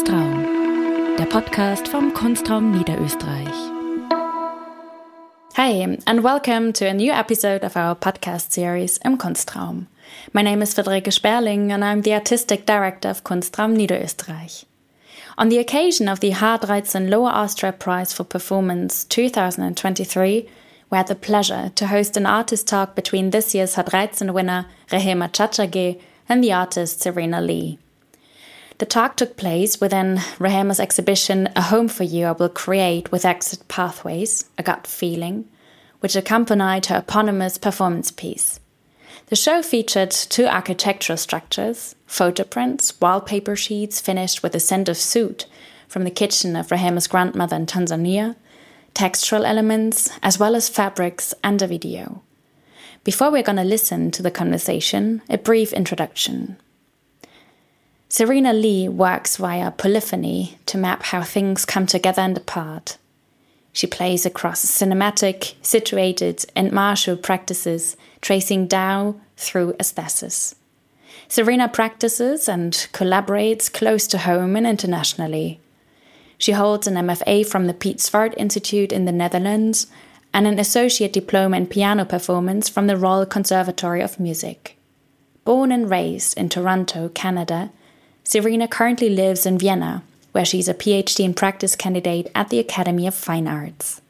Kunstraum, der Podcast vom Kunstraum Niederösterreich. Hi, and welcome to a new episode of our podcast series Im Kunstraum. My name is Friederike Sperling, and I'm the artistic director of Kunstraum Niederösterreich. On the occasion of the H13 Lower Austria Prize for Performance 2023, we had the pleasure to host an artist talk between this year's H13 winner Rehema Chachage and the artist Serena Lee. The talk took place within Rehema's exhibition A Home for You I Will Create with Exit Pathways, a gut feeling, which accompanied her eponymous performance piece. The show featured two architectural structures, photo prints, wallpaper sheets finished with a scent of soot from the kitchen of Rehema's grandmother in Tanzania, textural elements, as well as fabrics and a video. Before we're going to listen to the conversation, a brief introduction. Serena Lee works via polyphony to map how things come together and apart. She plays across cinematic, situated, and martial practices, tracing Tao through aesthesis. Serena practices and collaborates close to home and internationally. She holds an MFA from the Piet Zwart Institute in the Netherlands and an associate diploma in piano performance from the Royal Conservatory of Music. Born and raised in Toronto, Canada, Serena currently lives in Vienna, where she's a PhD in practice candidate at the Academy of Fine Arts.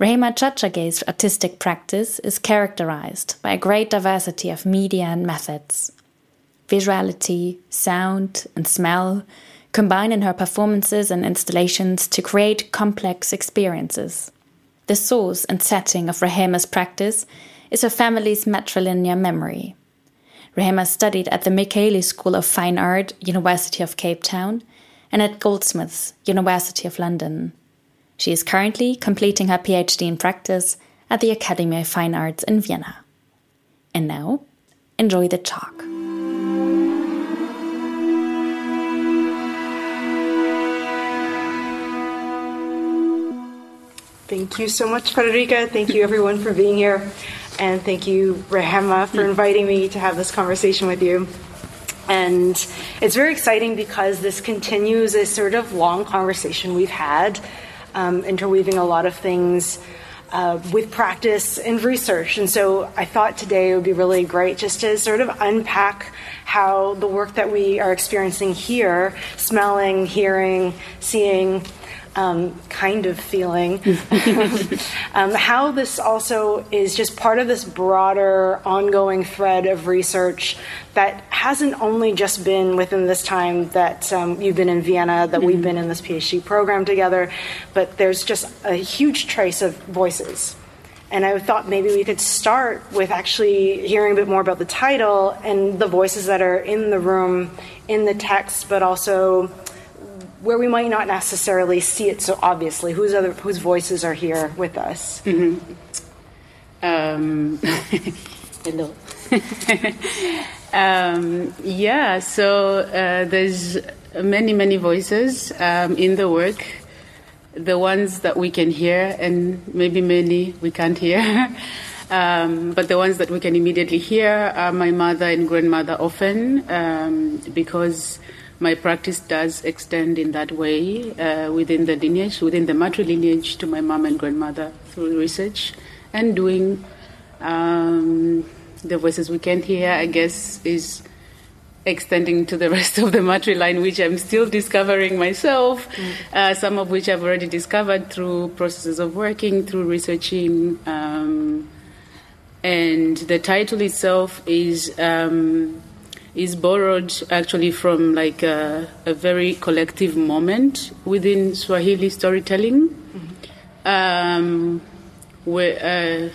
Rehema Chachage's artistic practice is characterized by a great diversity of media and methods. Visuality, sound, and smell combine in her performances and installations to create complex experiences. The source and setting of Rehema's practice is her family's matrilineal memory. Rehema studied at the Michaelis School of Fine Art, University of Cape Town, and at Goldsmiths, University of London. She is currently completing her PhD in practice at the Academy of Fine Arts in Vienna. And now, enjoy the talk. Thank you so much, Frederike. Thank you, everyone, for being here. And thank you, Rehema, for inviting me to have this conversation with you. And it's very exciting because this continues a sort of long conversation we've had, um, interweaving a lot of things uh, with practice and research. And so I thought today it would be really great just to sort of unpack how the work that we are experiencing here, smelling, hearing, seeing, um, kind of feeling. um, how this also is just part of this broader, ongoing thread of research that hasn't only just been within this time that um, you've been in Vienna, that mm-hmm. we've been in this PhD program together, but there's just a huge trace of voices. And I thought maybe we could start with actually hearing a bit more about the title and the voices that are in the room, in the text, but also where we might not necessarily see it so obviously. Whose other whose voices are here with us? Mm-hmm. Um, hello. um, yeah, so uh, there's many many voices um, in the work. The ones that we can hear, and maybe many we can't hear. Um, but the ones that we can immediately hear are my mother and grandmother often um, because my practice does extend in that way uh, within the lineage, within the matrilineage to my mom and grandmother through research and doing um, the voices we can't hear, I guess, is extending to the rest of the matriline, which I'm still discovering myself, mm. uh, some of which I've already discovered through processes of working, through researching. Um, and the title itself is. Um, is borrowed actually from like a, a very collective moment within Swahili storytelling. Mm-hmm. Um, where, uh,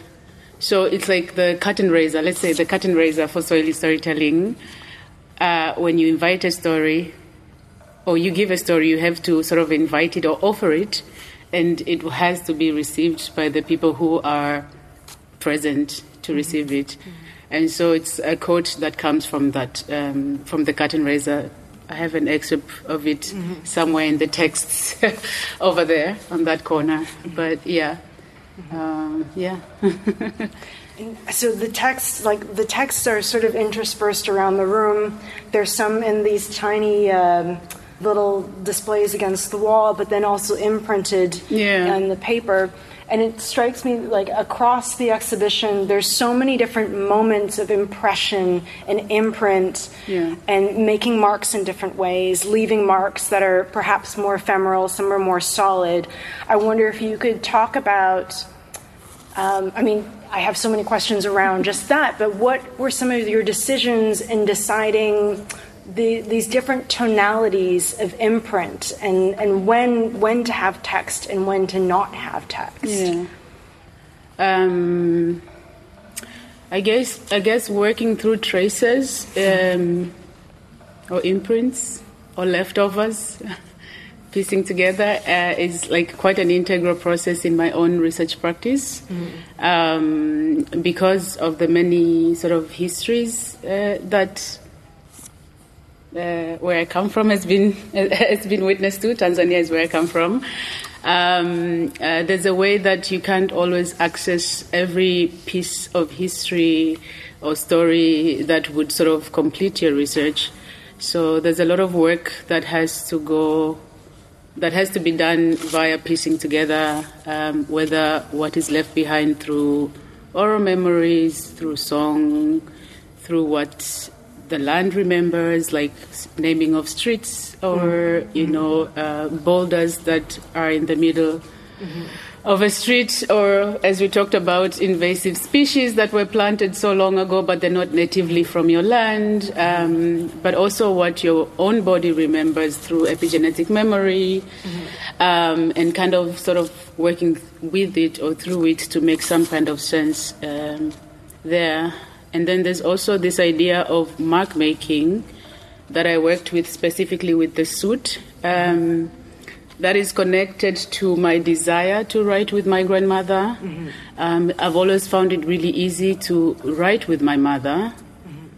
so it's like the curtain raiser, let's say the curtain raiser for Swahili storytelling. Uh, when you invite a story or you give a story, you have to sort of invite it or offer it, and it has to be received by the people who are present to mm-hmm. receive it. Mm-hmm. And so it's a quote that comes from that, um, from the curtain raiser. I have an excerpt of it mm-hmm. somewhere in the texts over there on that corner. Mm-hmm. But yeah, mm-hmm. um, yeah. so the texts, like the texts, are sort of interspersed around the room. There's some in these tiny. Um, little displays against the wall, but then also imprinted Yeah. on the paper. And it strikes me like across the exhibition, there's so many different moments of impression and imprint, Yeah. and making marks in different ways, leaving marks that are perhaps more ephemeral, some are more solid. I wonder if you could talk about. Um, I mean, I have so many questions around just that, but what were some of your decisions in deciding the, these different tonalities of imprint and, and when, when to have text and when to not have text? Yeah. Um, I guess I guess working through traces um, or imprints or leftovers, piecing together uh, is like quite an integral process in my own research practice um, because of the many sort of histories uh, that uh, where I come from has been has been witnessed to. Tanzania is where I come from. Um, uh, there's a way that you can't always access every piece of history or story that would sort of complete your research. So there's a lot of work that has to go, that has to be done via piecing together, um, whether what is left behind through oral memories, through song, through what the land remembers, like naming of streets or you know uh, boulders that are in the middle of a street, or as we talked about, invasive species that were planted so long ago, but they're not natively from your land. Um, but also what your own body remembers through epigenetic memory, um, and kind of sort of working with it or through it to make some kind of sense um, there. And then there's also this idea of mark making that I worked with specifically with the soot. Um, that is connected to my desire to write with my grandmother. Um, I've always found it really easy to write with my mother,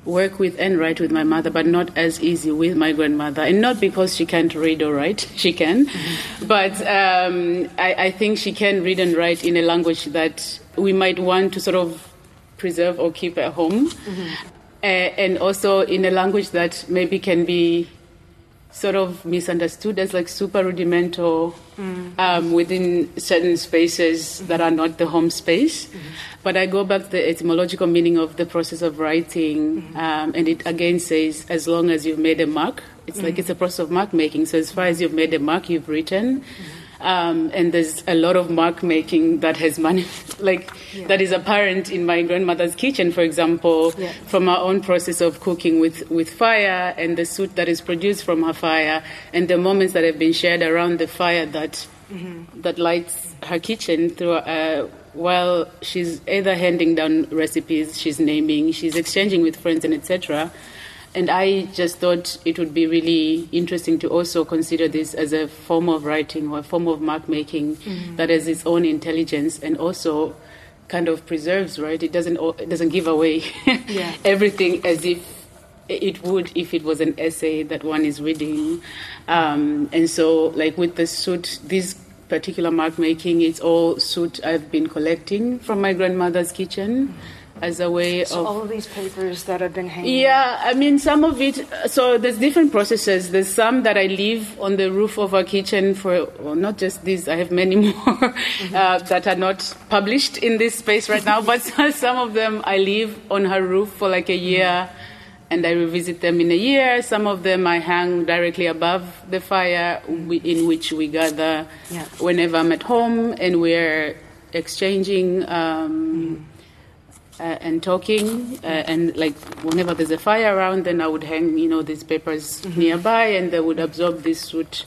work with and write with my mother, but not as easy with my grandmother. And not because she can't read or write, she can, but um, I, I think she can read and write in a language that we might want to sort of preserve or keep at home. Uh, and also in a language that maybe can be sort of misunderstood as like super rudimental um, within certain spaces that are not the home space. But I go back to the etymological meaning of the process of writing, um, and it again says as long as you've made a mark, it's like it's a process of mark making. So as far as you've made a mark, you've written. Um, and there's a lot of mark making that has mani- like that is apparent in my grandmother's kitchen, for example, Yeah. from our own process of cooking with, with fire and the soot that is produced from her fire and the moments that have been shared around the fire that that lights her kitchen through uh, while she's either handing down recipes, she's naming, she's exchanging with friends and etc. And I just thought it would be really interesting to also consider this as a form of writing or a form of mark making that has its own intelligence and also kind of preserves, right? It doesn't it doesn't give away Yeah. everything as if it would if it was an essay that one is reading. Um, and so, like with the soot, this particular mark making, it's all soot I've been collecting from my grandmother's kitchen as a way So of all of these papers that have been hanging. yeah, I mean, some of it. So there's different processes. There's some that I leave on the roof of our kitchen for, well, not just these. I have many more uh, that are not published in this space right now. But some of them I leave on her roof for like a year, and I revisit them in a year. Some of them I hang directly above the fire, in which we gather Yeah. whenever I'm at home, and we're exchanging. Um, uh, and talking, uh, and like whenever there's a fire around, then I would hang, you know, these papers nearby, and they would absorb this soot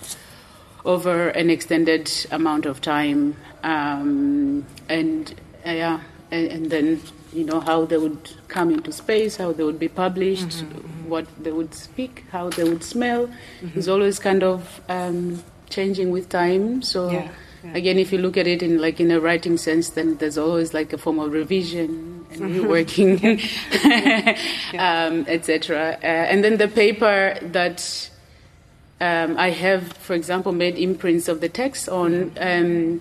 over an extended amount of time, um, and uh, yeah, and, and then you know how they would come into space, how they would be published, what they would speak, how they would smell, is always kind of um, changing with time. So. Yeah. Again, if you look at it in like in a writing sense, then there's always like a form of revision and reworking, um, etc. Uh, and then the paper that um, I have, for example, made imprints of the text on. Um,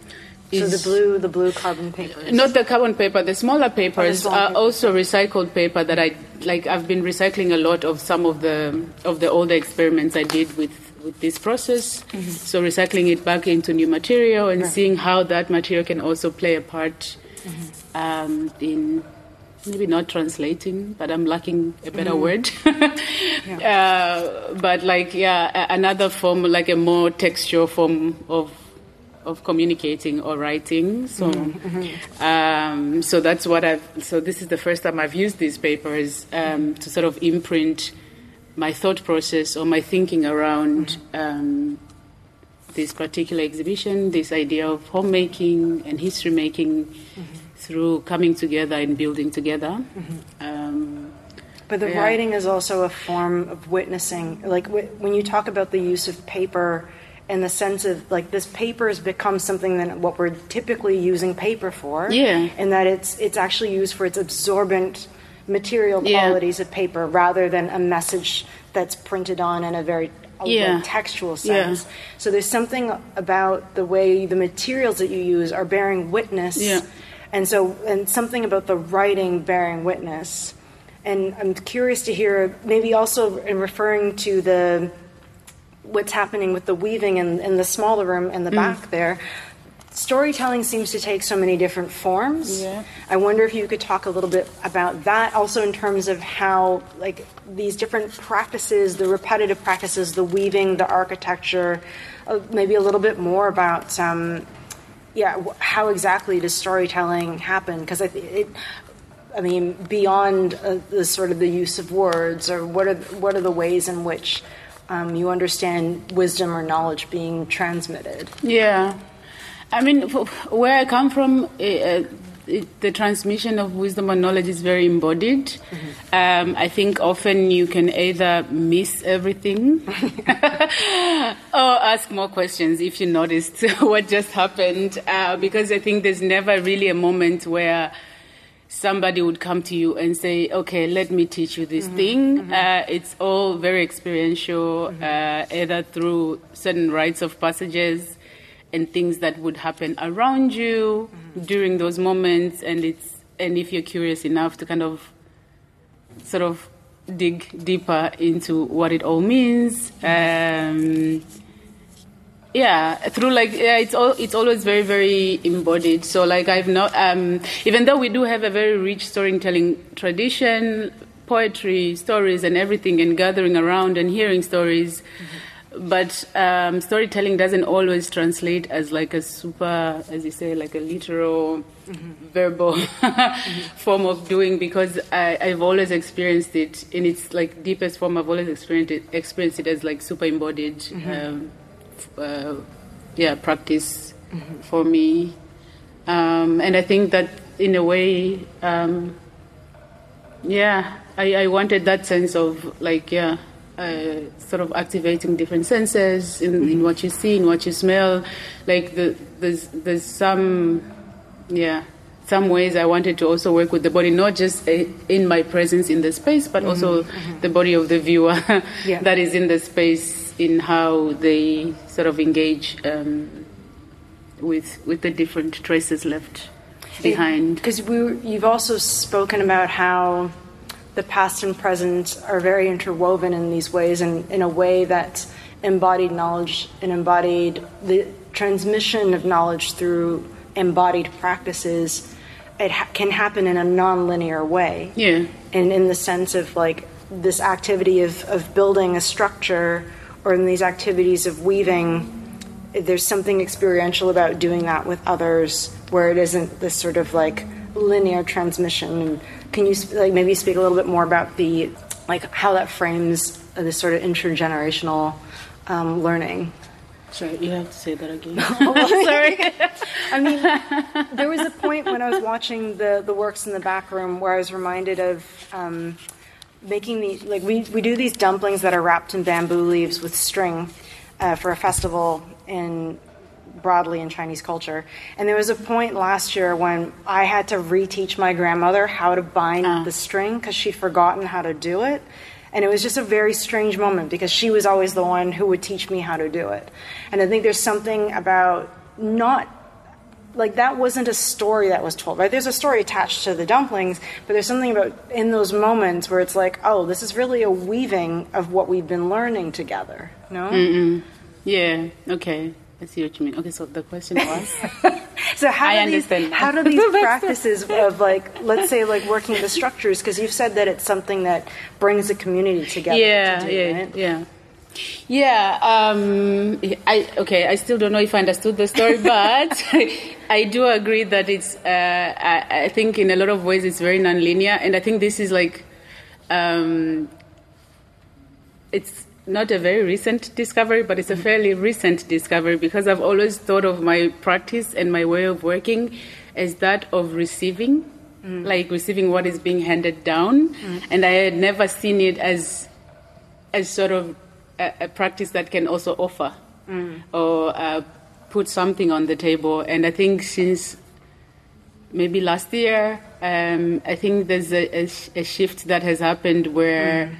So the blue, the blue carbon papers. not the carbon paper. The smaller papers smaller are papers. also recycled paper that I like. I've been recycling a lot of some of the of the older experiments I did with with this process. Mm-hmm. So recycling it back into new material and right. seeing how that material can also play a part mm-hmm. um, in maybe not translating, but I'm lacking a better mm. word. yeah. uh, but like, yeah, another form, like a more textual form of of communicating or writing. So, mm-hmm. um, so that's what I've. So this is the first time I've used these papers um, to sort of imprint my thought process or my thinking around. Mm-hmm. Um, this particular exhibition, this idea of homemaking and history making, mm-hmm through coming together and building together. Mm-hmm. Um, but the yeah. writing is also a form of witnessing. Like w- when you talk about the use of paper, in the sense of like this paper has become something that what we're typically using paper for. Yeah. And that it's it's actually used for its absorbent material qualities yeah. of paper rather than a message that's printed on in a very yeah. textual sense. Yeah. So there's something about the way the materials that you use are bearing witness yeah and so, and something about the writing bearing witness. And I'm curious to hear, maybe also in referring to the what's happening with the weaving in, in the smaller room in the mm. back there. Storytelling seems to take so many different forms. Yeah. I wonder if you could talk a little bit about that, also in terms of how, like, these different practices, the repetitive practices, the weaving, the architecture, uh, maybe a little bit more about um, yeah, how exactly does storytelling happen? Because I, it, I mean, beyond uh, the sort of the use of words, or what are what are the ways in which um, you understand wisdom or knowledge being transmitted? Yeah, I mean, where I come from, uh, it, the transmission of wisdom and knowledge is very embodied. Mm-hmm. Um, I think often you can either miss everything or ask more questions if you noticed what just happened, uh, because I think there's never really a moment where somebody would come to you and say, "Okay, let me teach you this mm-hmm. thing." Mm-hmm. Uh, it's all very experiential, mm-hmm. uh, either through certain rites of passages and things that would happen around you mm-hmm. during those moments and it's and if you're curious enough to kind of sort of dig deeper into what it all means um, yeah through like yeah it's all it's always very very embodied. So like i've not um, even though we do have a very rich storytelling tradition poetry stories and everything and gathering around and hearing stories mm-hmm but um, storytelling doesn't always translate as like a super, as you say, like a literal, mm-hmm. verbal mm-hmm. form of doing because I, have always experienced it in its like deepest form. I've always experienced it, experienced it as like super embodied, mm-hmm. um, uh, yeah, practice mm-hmm. for me. Um, and I think that in a way, um, yeah, I, I wanted that sense of like, yeah uh, sort of activating different senses in, mm-hmm. in, what you see, in what you smell. Like the, there's there's some yeah some ways I wanted to also work with the body, not just uh, in my presence in the space, but mm-hmm. also mm-hmm. the body of the viewer yeah. that is in the space in how they sort of engage um, with with the different traces left behind. Because we you've also spoken about how the past and present are very interwoven in these ways and in a way that embodied knowledge and embodied the transmission of knowledge through embodied practices it ha- can happen in a non-linear way. Yeah. And in the sense of like this activity of, of building a structure or in these activities of weaving there's something experiential about doing that with others where it isn't this sort of like linear transmission and can you like maybe speak a little bit more about the like how that frames this sort of intergenerational um, learning? Sorry, you have to say that again. oh, sorry. I mean, there was a point when I was watching the, the works in the back room where I was reminded of um, making the like we, we do these dumplings that are wrapped in bamboo leaves with string uh, for a festival in broadly in Chinese culture. And there was a point last year when I had to reteach my grandmother how to bind uh. the string because she'd forgotten how to do it. And it was just a very strange moment because she was always the one who would teach me how to do it. And I think there's something about not like that wasn't a story that was told right there's a story attached to the dumplings but there's something about in those moments where it's like oh this is really a weaving of what we've been learning together no Mm-mm. yeah okay I see what you mean. Okay, so the question was. so how I do these how do these practices of like let's say like working the structures because you've said that it's something that brings the community together. yeah, to do, yeah, right? yeah. Yeah, um, I okay. I still don't know if I understood the story, but I do agree that it's. Uh, I, I think in a lot of ways it's very nonlinear, and I think this is like, um, it's not a very recent discovery, but it's a mm-hmm. fairly recent discovery because I've always thought of my practice and my way of working as that of receiving, mm. like receiving what is being handed down, mm. and I had never seen it as as sort of a, a practice that can also offer mm. or uh, put something on the table. And I think since maybe last year, um, I think there's a, a, a shift that has happened where.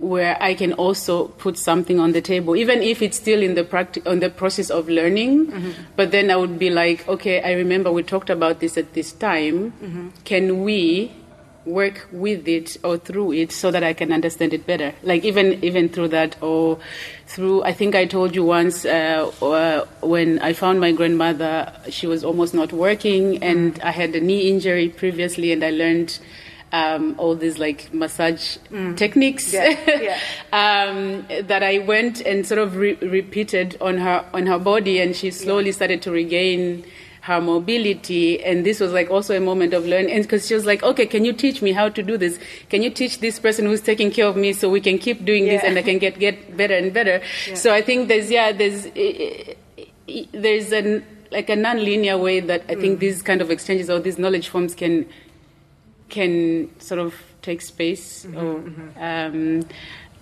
Where I can also put something on the table, even if it's still in the practi- on the process of learning. But then I would be like, okay, I remember we talked about this at this time. Can we work with it or through it so that I can understand it better. Like even even through that or through. I think I told you once uh, uh, when I found my grandmother, she was almost not working, and I had a knee injury previously, and I learned. Um, all these like massage techniques Yeah, yeah. um, that I went and sort of re- repeated on her on her body, and she slowly started to regain her mobility. And this was like also a moment of learning, and because she was like, "Okay, can you teach me how to do this? Can you teach this person who's taking care of me so we can keep doing this and I can get get better and better?" So I think there's yeah there's there's an like a non-linear way that I think these kind of exchanges or these knowledge forms can can sort of take space or um,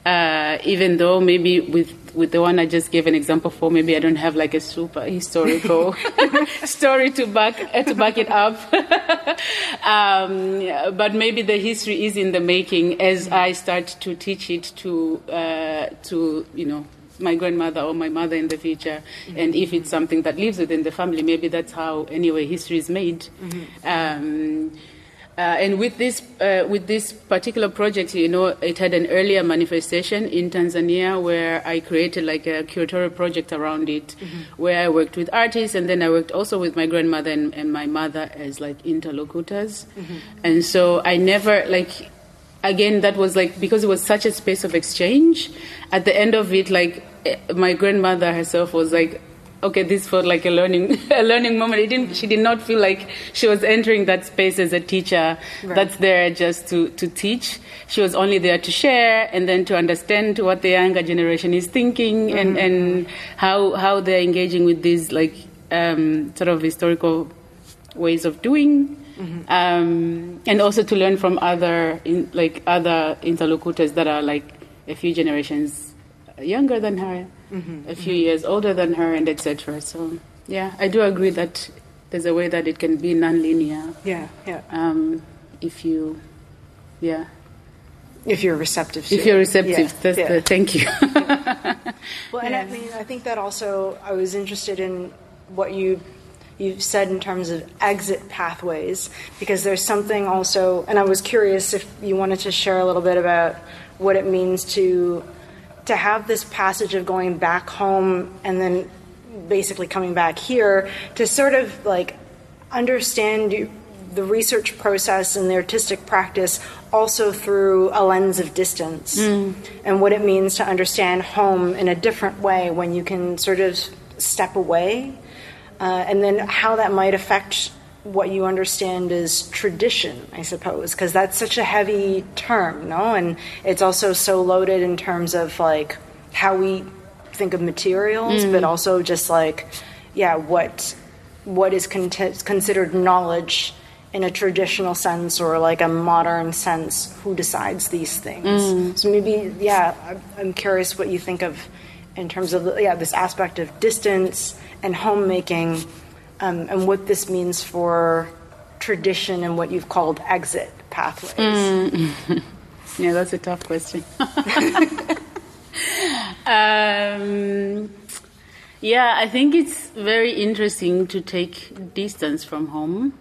uh, even though maybe with with the one I just gave an example for maybe I don't have like a super historical story to back uh, to back it up. Um, but maybe the history is in the making as I start to teach it to uh, to you know my grandmother or my mother in the future. And if it's something that lives within the family maybe that's how anyway history is made. Um, uh, and with this, uh, with this particular project, you know, it had an earlier manifestation in Tanzania where I created like a curatorial project around it, where I worked with artists, and then I worked also with my grandmother and, and my mother as like interlocutors. And so I never like, again, that was like because it was such a space of exchange. At the end of it, like eh, my grandmother herself was like, okay, this felt like a learning a learning moment. It didn't. She did not feel like she was entering that space as a teacher that's there just to to teach. She was only there to share and then to understand what the younger generation is thinking and and how how they're engaging with these like um, sort of historical ways of doing. Um, and also to learn from other in, like other interlocutors that are like a few generations younger than her, a few years older than her, and etc. So yeah, I do agree that there's a way that it can be non-linear Yeah, yeah. um, if you, yeah, If you're receptive to if you're receptive. Yeah, yeah. the thank you. Well, and I mean, I think that also I was interested in what you you said in terms of exit pathways because there's something also, and I was curious if you wanted to share a little bit about what it means to to have this passage of going back home and then basically coming back here to sort of like understand the research process and the artistic practice also through a lens of distance and what it means to understand home in a different way when you can sort of step away uh, and then how that might affect what you understand as tradition i suppose because that's such a heavy term no? And it's also so loaded in terms of like how we think of materials but mm. also just like yeah what what is con- considered knowledge in a traditional sense or like a modern sense who decides these things? Mm. So maybe yeah I'm- i'm curious what you think of in terms of yeah this aspect of distance and homemaking um, and what this means for tradition and what you've called exit pathways Yeah, that's a tough question. um, Yeah, I think it's very interesting to take distance from home.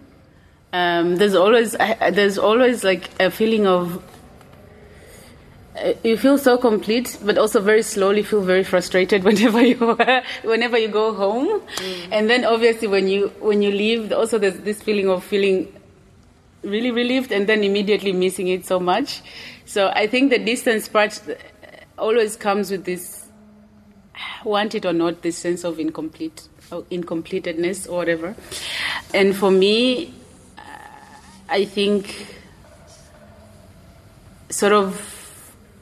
Um, there's always there's always like a feeling of you feel so complete, but also very slowly feel very frustrated whenever you whenever you go home, mm. and then obviously when you when you leave, also there's this feeling of feeling really relieved and then immediately missing it so much. So I think the distance part always comes with this, want it or not, this sense of incomplete, or incompletedness or whatever. And for me, I think sort of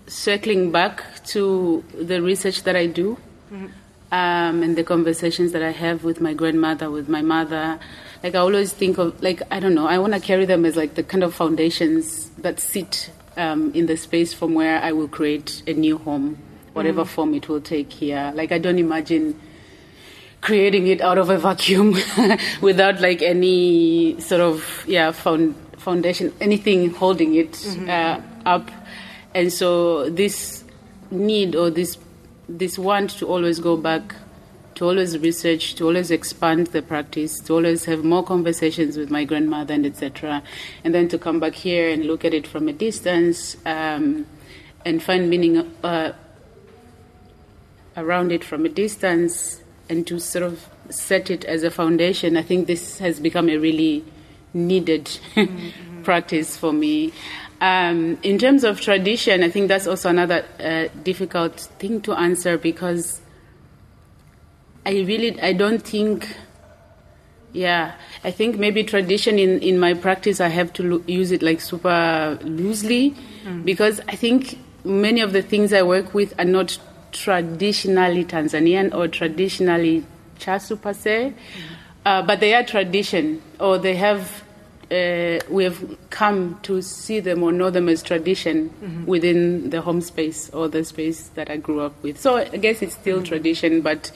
circling back to the research that I do mm-hmm. um, and the conversations that I have with my grandmother, with my mother. Like I always think of like I don't know. I want to carry them as like the kind of foundations that sit um, in the space from where I will create a new home, whatever mm-hmm. form it will take here. Like I don't imagine creating it out of a vacuum without like any sort of yeah found, foundation, anything holding it mm-hmm. uh, up and so this need or this this want to always go back to always research to always expand the practice to always have more conversations with my grandmother and etc and then to come back here and look at it from a distance um, and find meaning uh, around it from a distance and to sort of set it as a foundation i think this has become a really needed mm-hmm. Practice for me um, in terms of tradition, I think that's also another uh, difficult thing to answer because I really I don't think. Yeah, I think maybe tradition in, in my practice I have to lo- use it like super loosely mm. because I think many of the things I work with are not traditionally Tanzanian or traditionally Chasu per se, mm. uh, but they are tradition or they have uh, we have come to see them or know them as tradition mm-hmm. within the home space or the space that I grew up with. So I guess it's still mm-hmm. tradition, but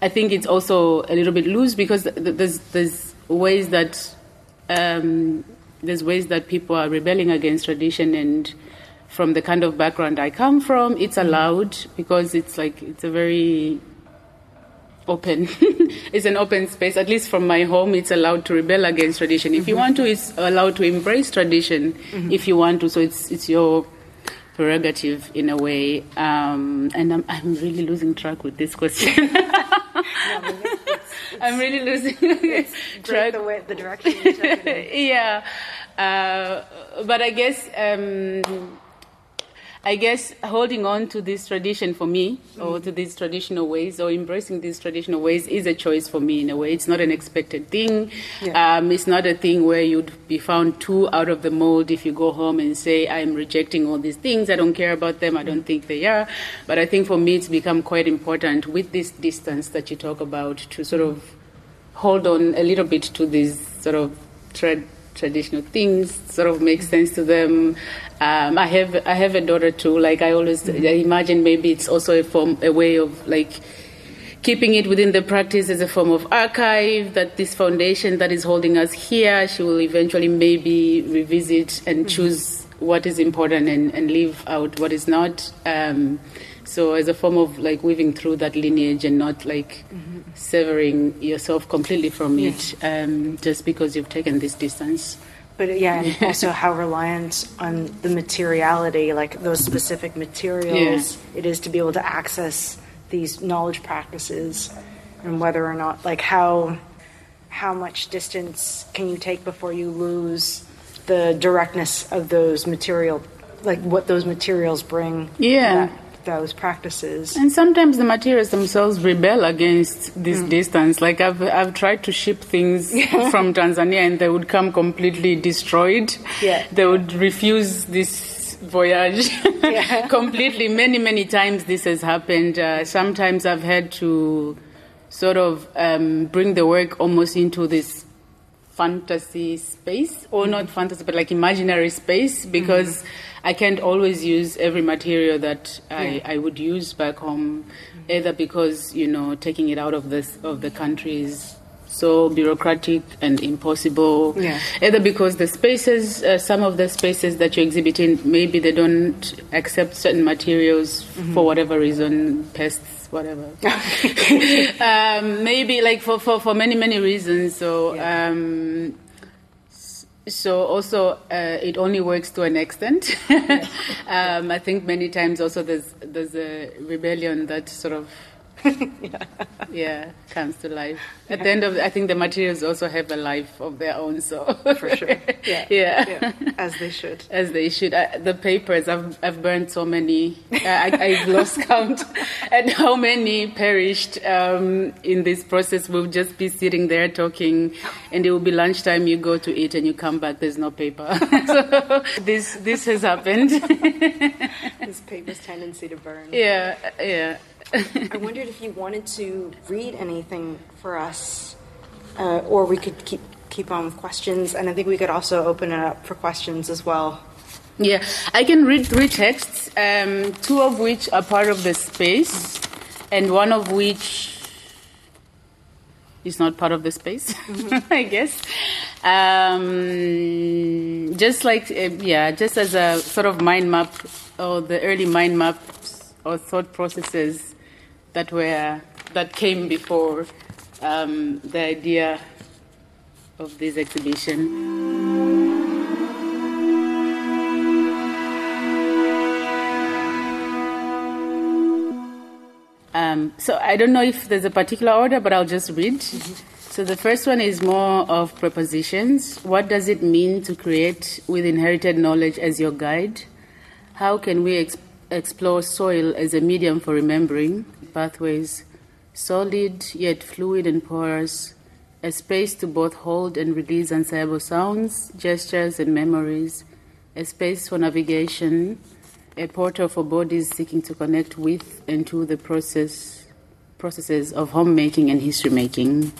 I think it's also a little bit loose because there's there's ways that um, there's ways that people are rebelling against tradition and from the kind of background I come from, it's mm-hmm. allowed because it's like it's a very open. it's an open space. At least from my home, it's allowed to rebel against tradition. If mm-hmm. you want to, it's allowed to embrace tradition. Mm-hmm. If you want to, so it's it's your prerogative in a way. Um, and I'm I'm really losing track with this question. no, it's, it's, I'm really losing track. The way the direction. yeah, uh, but I guess. Um, I guess holding on to this tradition for me, or to these traditional ways, or embracing these traditional ways, is a choice for me in a way. It's not an expected thing. Yeah. Um, it's not a thing where you'd be found too out of the mold if you go home and say, I'm rejecting all these things, I don't care about them, I don't think they are. But I think for me, it's become quite important with this distance that you talk about to sort of hold on a little bit to these sort of thread traditional things sort of make sense to them. Um, I have I have a daughter too. Like I always mm-hmm. I imagine maybe it's also a form a way of like keeping it within the practice as a form of archive that this foundation that is holding us here she will eventually maybe revisit and mm-hmm. choose what is important and, and leave out what is not. Um, so as a form of like weaving through that lineage and not like mm-hmm. severing yourself completely from it um, just because you've taken this distance. But yeah, and also how reliant on the materiality, like those specific materials, yeah. it is to be able to access these knowledge practices, and whether or not, like how how much distance can you take before you lose the directness of those material, like what those materials bring. Yeah those practices. And sometimes the materials themselves rebel against this mm. distance. Like I've I've tried to ship things from Tanzania and they would come completely destroyed. Yeah. They would refuse this voyage yeah. completely. Many many times this has happened. Uh, sometimes I've had to sort of um, bring the work almost into this fantasy space, or mm not fantasy, but like imaginary space because. mm I can't always use every material that I, yeah. I would use back home, either because you know taking it out of this of the country is so bureaucratic and impossible. Yeah. Either because the spaces, uh, some of the spaces that you exhibit in, maybe they don't accept certain materials for whatever reason, pests, whatever. um, maybe like for, for, for many, many reasons. So, Yeah. um, so also uh, it only works to an extent. um, I think many times also there's there's a rebellion that sort of yeah yeah, comes to life. At the end of I think the materials also have a life of their own. So For sure. Yeah. yeah. Yeah, as they should. As they should. I, the papers, I've, I've burned so many. I, I've lost count at how many perished um, in this process. We'll just be sitting there talking, and it will be lunchtime. You go to eat, and you come back. There's no paper. so this this has happened. This paper's tendency to burn. yeah, yeah. I wondered if you wanted to read anything for us, uh, or we could keep keep on with questions, and I think we could also open it up for questions as well. Yeah, I can read three texts, um, two of which are part of the space, and one of which is not part of the space, I guess. Um, just like, uh, yeah, just as a sort of mind map, or the early mind maps or thought processes that were that came before um, the idea of this exhibition. Um, so I don't know if there's a particular order, but I'll just read. So the first one is more of prepositions. What does it mean to create with inherited knowledge as your guide? How can we ex- explore soil as a medium for remembering? Pathways, solid yet fluid and porous, a space to both hold and release unsayable sounds, gestures, and memories, a space for navigation, a portal for bodies seeking to connect with and to the process processes of homemaking and history making.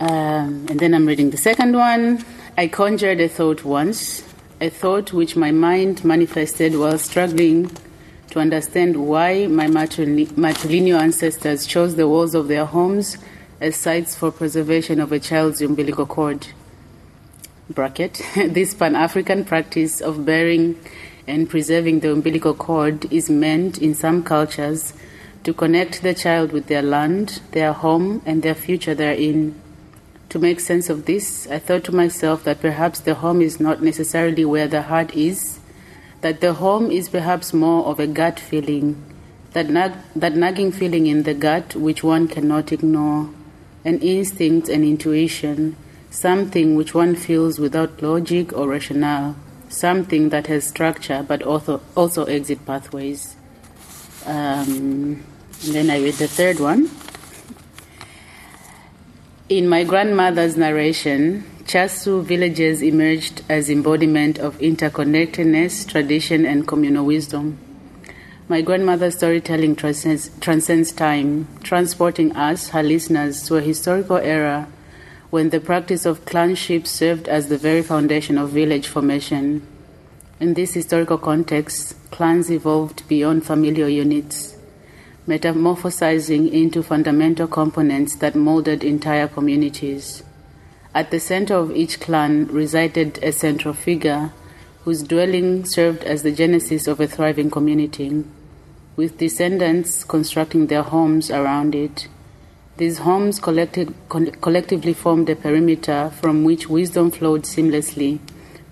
Um, and then I'm reading the second one. I conjured a thought once, a thought which my mind manifested while struggling to understand why my matrilineal ancestors chose the walls of their homes as sites for preservation of a child's umbilical cord. Bracket. this Pan African practice of bearing and preserving the umbilical cord is meant in some cultures to connect the child with their land, their home, and their future therein. To make sense of this, I thought to myself that perhaps the home is not necessarily where the heart is, that the home is perhaps more of a gut feeling, that, nag- that nagging feeling in the gut which one cannot ignore, an instinct and intuition, something which one feels without logic or rationale, something that has structure but also, also exit pathways. Um, then I read the third one. In my grandmother's narration, Chasu villages emerged as embodiment of interconnectedness, tradition, and communal wisdom. My grandmother's storytelling transcends, transcends time, transporting us, her listeners, to a historical era when the practice of clanship served as the very foundation of village formation. In this historical context, clans evolved beyond familial units, metamorphosizing into fundamental components that molded entire communities. At the center of each clan resided a central figure whose dwelling served as the genesis of a thriving community, with descendants constructing their homes around it. These homes collected, collectively formed a perimeter from which wisdom flowed seamlessly,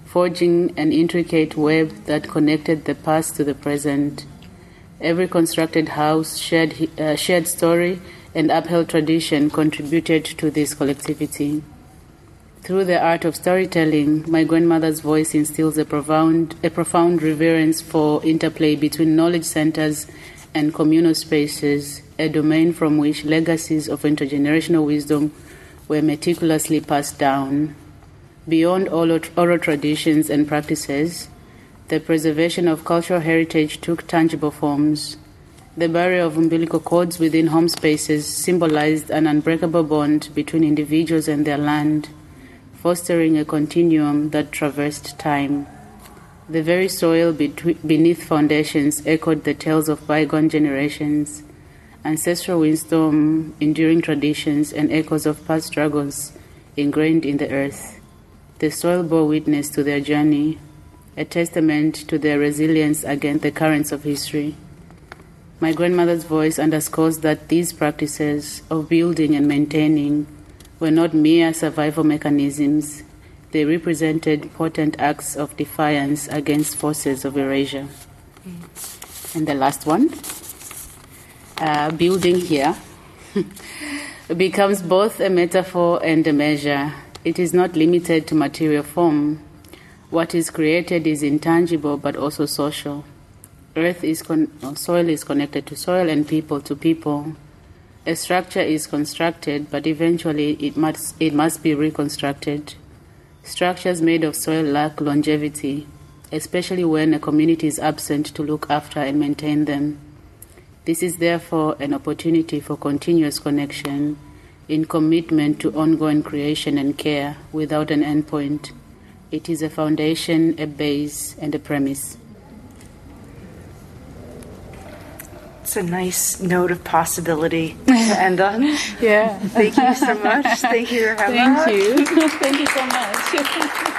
forging an intricate web that connected the past to the present. Every constructed house, shared, uh, shared story, and upheld tradition contributed to this collectivity. Through the art of storytelling, my grandmother's voice instills a profound, a profound reverence for interplay between knowledge centers and communal spaces, a domain from which legacies of intergenerational wisdom were meticulously passed down. Beyond oral, oral traditions and practices, the preservation of cultural heritage took tangible forms. The barrier of umbilical cords within home spaces symbolized an unbreakable bond between individuals and their land, fostering a continuum that traversed time. The very soil beneath foundations echoed the tales of bygone generations, ancestral wisdom, enduring traditions, and echoes of past struggles ingrained in the earth. The soil bore witness to their journey, a testament to their resilience against the currents of history. My grandmother's voice underscores that these practices of building and maintaining were not mere survival mechanisms, they represented potent acts of defiance against forces of erasure. Mm. And the last one uh, building here becomes both a metaphor and a measure. It is not limited to material form. What is created is intangible but also social. Earth is con- soil is connected to soil and people to people. A structure is constructed, but eventually it must, it must be reconstructed. Structures made of soil lack longevity, especially when a community is absent to look after and maintain them. This is therefore an opportunity for continuous connection in commitment to ongoing creation and care without an endpoint. It is a foundation, a base, and a premise. It's a nice note of possibility to end on. yeah. Thank you so much. Thank you, Thank you. Thank you so much.